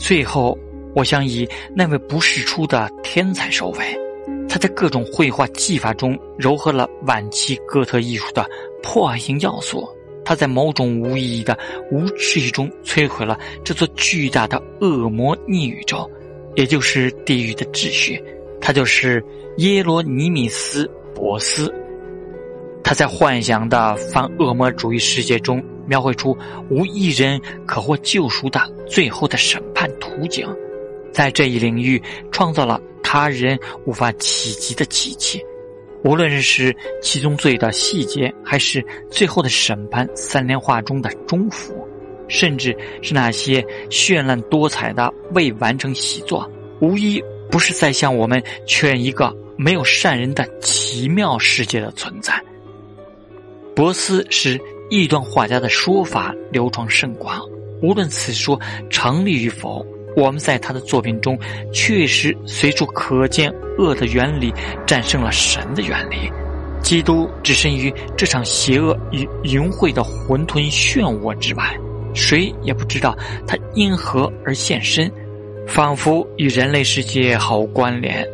最后，我想以那位不世出的天才收尾。他在各种绘画技法中糅合了晚期哥特艺术的破坏性要素。他在某种无意义的无秩序中摧毁了这座巨大的恶魔逆宇宙，也就是地狱的秩序。他就是耶罗尼米斯·博斯。他在幻想的反恶魔主义世界中描绘出无一人可获救赎的最后的审图景，在这一领域创造了他人无法企及的奇迹。无论是七宗罪的细节，还是最后的审判三联画中的中幅，甚至是那些绚烂多彩的未完成习作，无一不是在向我们确认一个没有善人的奇妙世界的存在。博斯是异端画家的说法流传甚广，无论此说成立与否。我们在他的作品中，确实随处可见恶的原理战胜了神的原理。基督置身于这场邪恶与淫秽的混沌漩涡之外，谁也不知道他因何而现身，仿佛与人类世界毫无关联。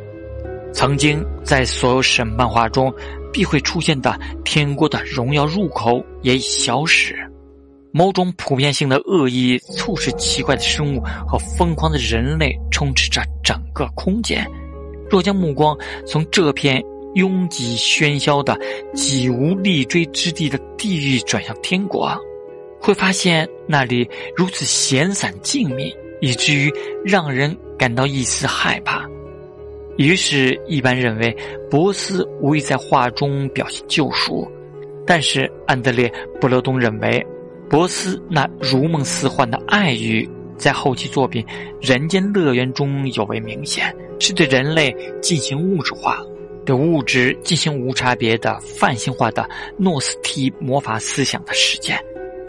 曾经在所有审判画中必会出现的天国的荣耀入口也已消失。某种普遍性的恶意促使奇怪的生物和疯狂的人类充斥着整个空间。若将目光从这片拥挤喧嚣的、几无立锥之地的地狱转向天国，会发现那里如此闲散静谧，以至于让人感到一丝害怕。于是，一般认为博斯无意在画中表现救赎，但是安德烈·布勒东认为。博斯那如梦似幻的爱欲，在后期作品《人间乐园》中尤为明显，是对人类进行物质化、对物质进行无差别的泛性化的诺斯提魔法思想的实践。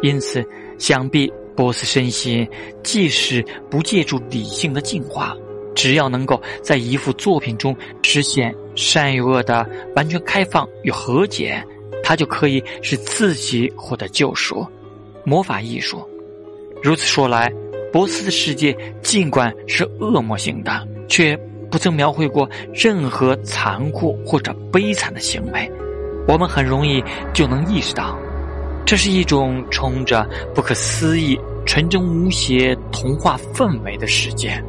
因此，想必博斯深信，即使不借助理性的进化，只要能够在一幅作品中实现善与恶的完全开放与和解，他就可以使自己获得救赎。魔法艺术，如此说来，博斯的世界尽管是恶魔性的，却不曾描绘过任何残酷或者悲惨的行为。我们很容易就能意识到，这是一种充着不可思议、纯真无邪童话氛围的世界。